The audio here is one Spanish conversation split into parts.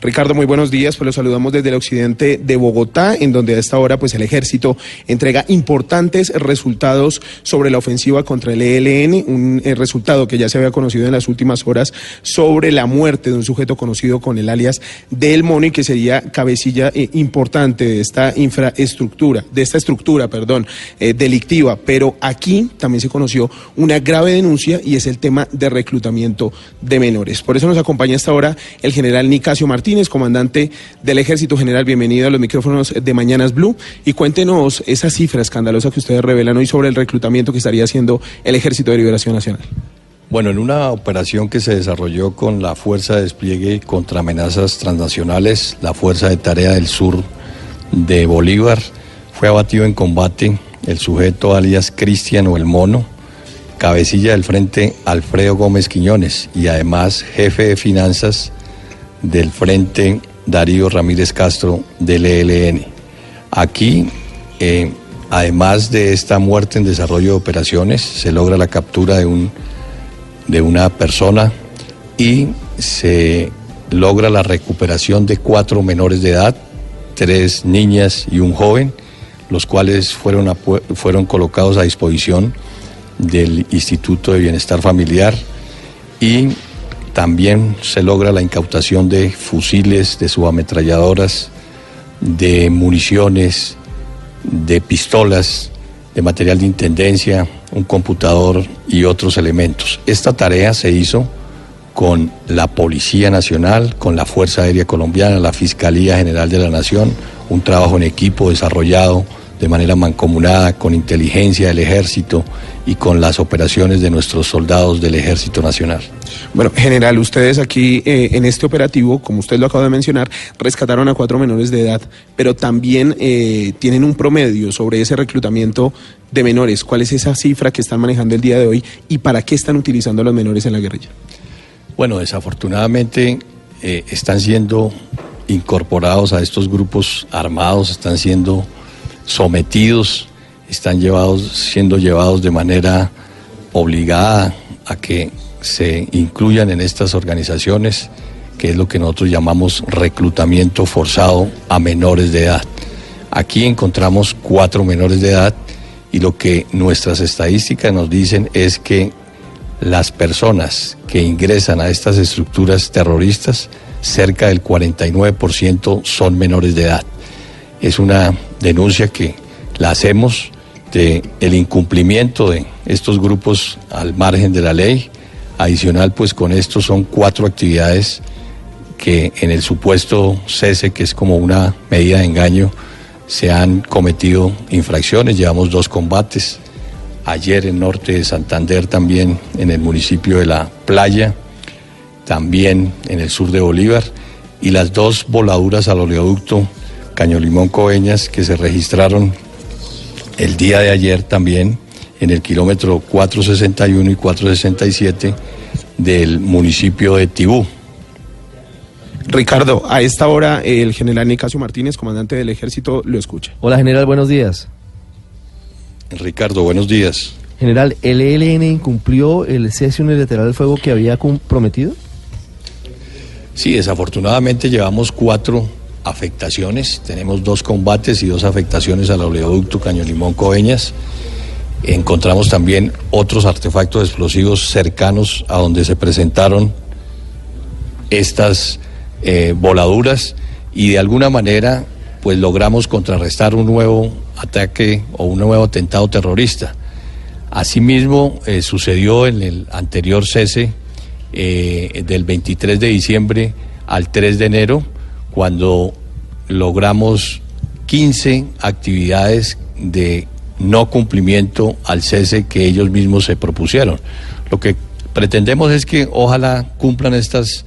Ricardo, muy buenos días. Pues los saludamos desde el occidente de Bogotá, en donde a esta hora pues el ejército entrega importantes resultados sobre la ofensiva contra el ELN, un eh, resultado que ya se había conocido en las últimas horas sobre la muerte de un sujeto conocido con el alias del Mono y que sería cabecilla eh, importante de esta infraestructura, de esta estructura, perdón, eh, delictiva. Pero aquí también se conoció una grave denuncia y es el tema de reclutamiento de menores. Por eso nos acompaña hasta ahora el general Nicasio Martínez, comandante del Ejército General. Bienvenido a los micrófonos de Mañanas Blue y cuéntenos esa cifra escandalosa que ustedes revelan hoy sobre el reclutamiento que estaría haciendo el Ejército de Liberación Nacional. Bueno, en una operación que se desarrolló con la Fuerza de Despliegue contra Amenazas Transnacionales, la Fuerza de Tarea del Sur de Bolívar, fue abatido en combate el sujeto alias Cristian o el Mono, cabecilla del frente Alfredo Gómez Quiñones y además jefe de finanzas del frente Darío Ramírez Castro del ELN. Aquí, eh, además de esta muerte en desarrollo de operaciones, se logra la captura de, un, de una persona y se logra la recuperación de cuatro menores de edad, tres niñas y un joven, los cuales fueron, fueron colocados a disposición del Instituto de Bienestar Familiar y también se logra la incautación de fusiles, de subametralladoras, de municiones, de pistolas, de material de intendencia, un computador y otros elementos. Esta tarea se hizo con la Policía Nacional, con la Fuerza Aérea Colombiana, la Fiscalía General de la Nación, un trabajo en equipo desarrollado de manera mancomunada con inteligencia del ejército y con las operaciones de nuestros soldados del Ejército Nacional. Bueno, general, ustedes aquí eh, en este operativo, como usted lo acaba de mencionar, rescataron a cuatro menores de edad, pero también eh, tienen un promedio sobre ese reclutamiento de menores. ¿Cuál es esa cifra que están manejando el día de hoy y para qué están utilizando a los menores en la guerrilla? Bueno, desafortunadamente eh, están siendo incorporados a estos grupos armados, están siendo sometidos, están llevados, siendo llevados de manera obligada a que se incluyan en estas organizaciones, que es lo que nosotros llamamos reclutamiento forzado a menores de edad. Aquí encontramos cuatro menores de edad y lo que nuestras estadísticas nos dicen es que las personas que ingresan a estas estructuras terroristas, cerca del 49% son menores de edad. Es una denuncia que la hacemos de el incumplimiento de estos grupos al margen de la ley. Adicional, pues con esto son cuatro actividades que en el supuesto cese, que es como una medida de engaño, se han cometido infracciones. Llevamos dos combates. Ayer en norte de Santander, también en el municipio de La Playa, también en el sur de Bolívar, y las dos voladuras al oleoducto Caño Limón Coeñas que se registraron el día de ayer también en el kilómetro 461 y 467 del municipio de Tibú. Ricardo, a esta hora el general Nicasio Martínez, comandante del ejército, lo escucha. Hola general, buenos días. Ricardo, buenos días. General, ¿el ELN incumplió el cese unilateral del fuego que había comprometido? Sí, desafortunadamente llevamos cuatro afectaciones. Tenemos dos combates y dos afectaciones al oleoducto Caño Limón Coveñas. Encontramos también otros artefactos explosivos cercanos a donde se presentaron estas eh, voladuras y de alguna manera pues logramos contrarrestar un nuevo ataque o un nuevo atentado terrorista. Asimismo eh, sucedió en el anterior cese eh, del 23 de diciembre al 3 de enero cuando logramos 15 actividades de no cumplimiento al cese que ellos mismos se propusieron. Lo que pretendemos es que ojalá cumplan estas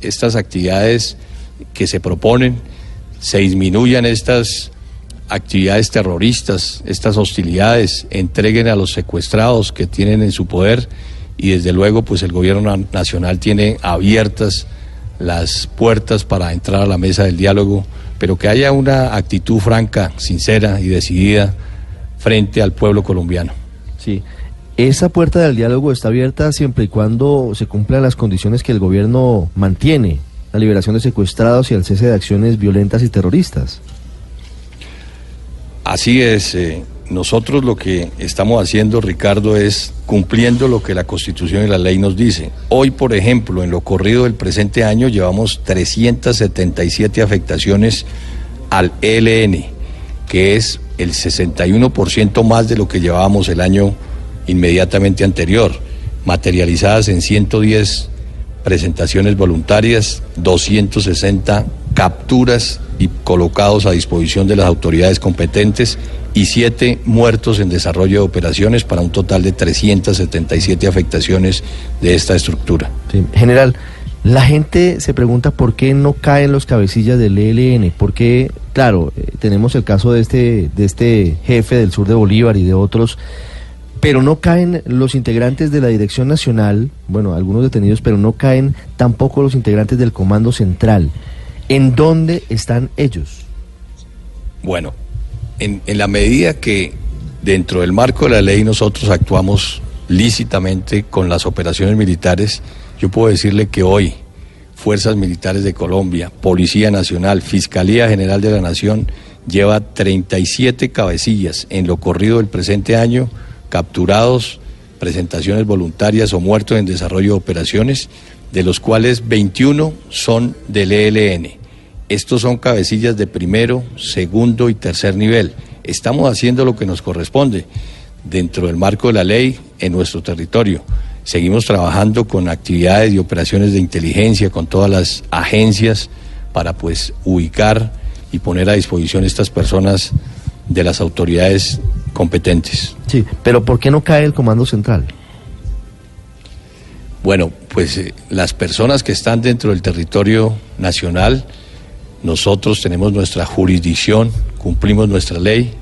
estas actividades que se proponen, se disminuyan estas actividades terroristas, estas hostilidades, entreguen a los secuestrados que tienen en su poder y desde luego pues el gobierno na- nacional tiene abiertas las puertas para entrar a la mesa del diálogo, pero que haya una actitud franca, sincera y decidida frente al pueblo colombiano. Sí. Esa puerta del diálogo está abierta siempre y cuando se cumplan las condiciones que el gobierno mantiene, la liberación de secuestrados y el cese de acciones violentas y terroristas. Así es, eh, nosotros lo que estamos haciendo, Ricardo, es cumpliendo lo que la Constitución y la ley nos dice. Hoy, por ejemplo, en lo corrido del presente año llevamos 377 afectaciones al ELN, que es el 61% más de lo que llevábamos el año inmediatamente anterior, materializadas en 110 presentaciones voluntarias, 260 capturas y colocados a disposición de las autoridades competentes y 7 muertos en desarrollo de operaciones para un total de 377 afectaciones de esta estructura. General, la gente se pregunta por qué no caen los cabecillas del ELN, porque, claro, eh, tenemos el caso de este, de este jefe del sur de Bolívar y de otros, pero no caen los integrantes de la Dirección Nacional, bueno, algunos detenidos, pero no caen tampoco los integrantes del Comando Central. ¿En dónde están ellos? Bueno, en, la medida que dentro del marco de la ley nosotros actuamos lícitamente con las operaciones militares, yo puedo decirle que hoy Fuerzas Militares de Colombia, Policía Nacional, Fiscalía General de la Nación lleva 37 cabecillas en lo corrido del presente año, capturados, presentaciones voluntarias o muertos en desarrollo de operaciones, de los cuales 21 son del ELN. Estos son cabecillas de primero, segundo y tercer nivel. Estamos haciendo lo que nos corresponde dentro del marco de la ley en nuestro territorio. Seguimos trabajando con actividades y operaciones de inteligencia con todas las agencias para pues ubicar y poner a disposición estas personas de las autoridades competentes. Sí, pero ¿por qué no cae el Comando Central? Bueno, pues eh, las personas que están dentro del territorio nacional, nosotros tenemos nuestra jurisdicción, cumplimos nuestra ley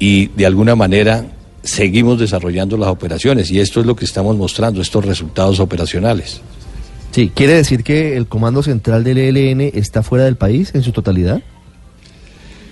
y de alguna manera seguimos desarrollando las operaciones y esto es lo que estamos mostrando, estos resultados operacionales. Sí, ¿quiere decir que el Comando Central del ELN está fuera del país en su totalidad?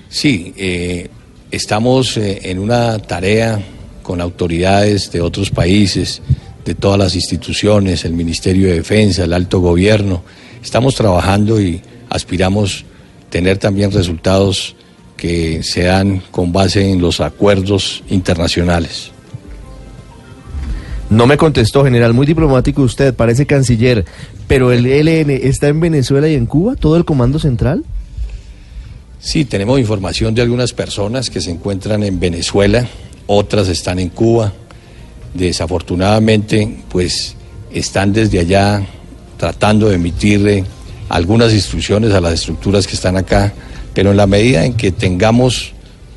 Sí, eh, estamos eh, en una tarea con autoridades de otros países, de todas las instituciones, el Ministerio de Defensa, el alto gobierno. Estamos trabajando y aspiramos tener también resultados que se dan con base en los acuerdos internacionales. No me contestó, general, muy diplomático usted, parece canciller, pero el ELN está en Venezuela y en Cuba, todo el Comando Central. Sí, tenemos información de algunas personas que se encuentran en Venezuela, otras están en Cuba. Desafortunadamente, pues están desde allá tratando de emitirle algunas instrucciones a las estructuras que están acá, pero en la medida en que tengamos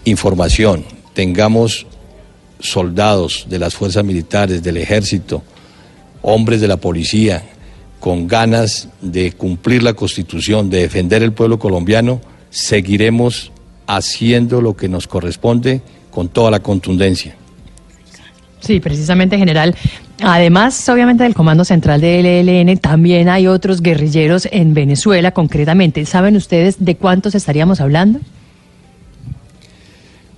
información, tengamos soldados de las fuerzas militares, del ejército, hombres de la policía, con ganas de cumplir la constitución, de defender el pueblo colombiano, seguiremos haciendo lo que nos corresponde con toda la contundencia. Sí, precisamente, general. Además, obviamente, del Comando Central del ELN, también hay otros guerrilleros en Venezuela, concretamente. ¿Saben ustedes de cuántos estaríamos hablando?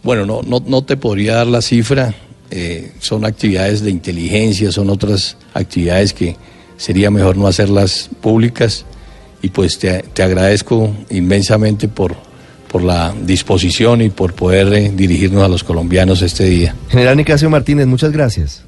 Bueno, no, no, no te podría dar la cifra. eh, son actividades de inteligencia, son otras actividades que sería mejor no hacerlas públicas. Y pues te, te agradezco inmensamente por, por la disposición y por poder eh, dirigirnos a los colombianos este día. General Nicasio Martínez, muchas gracias.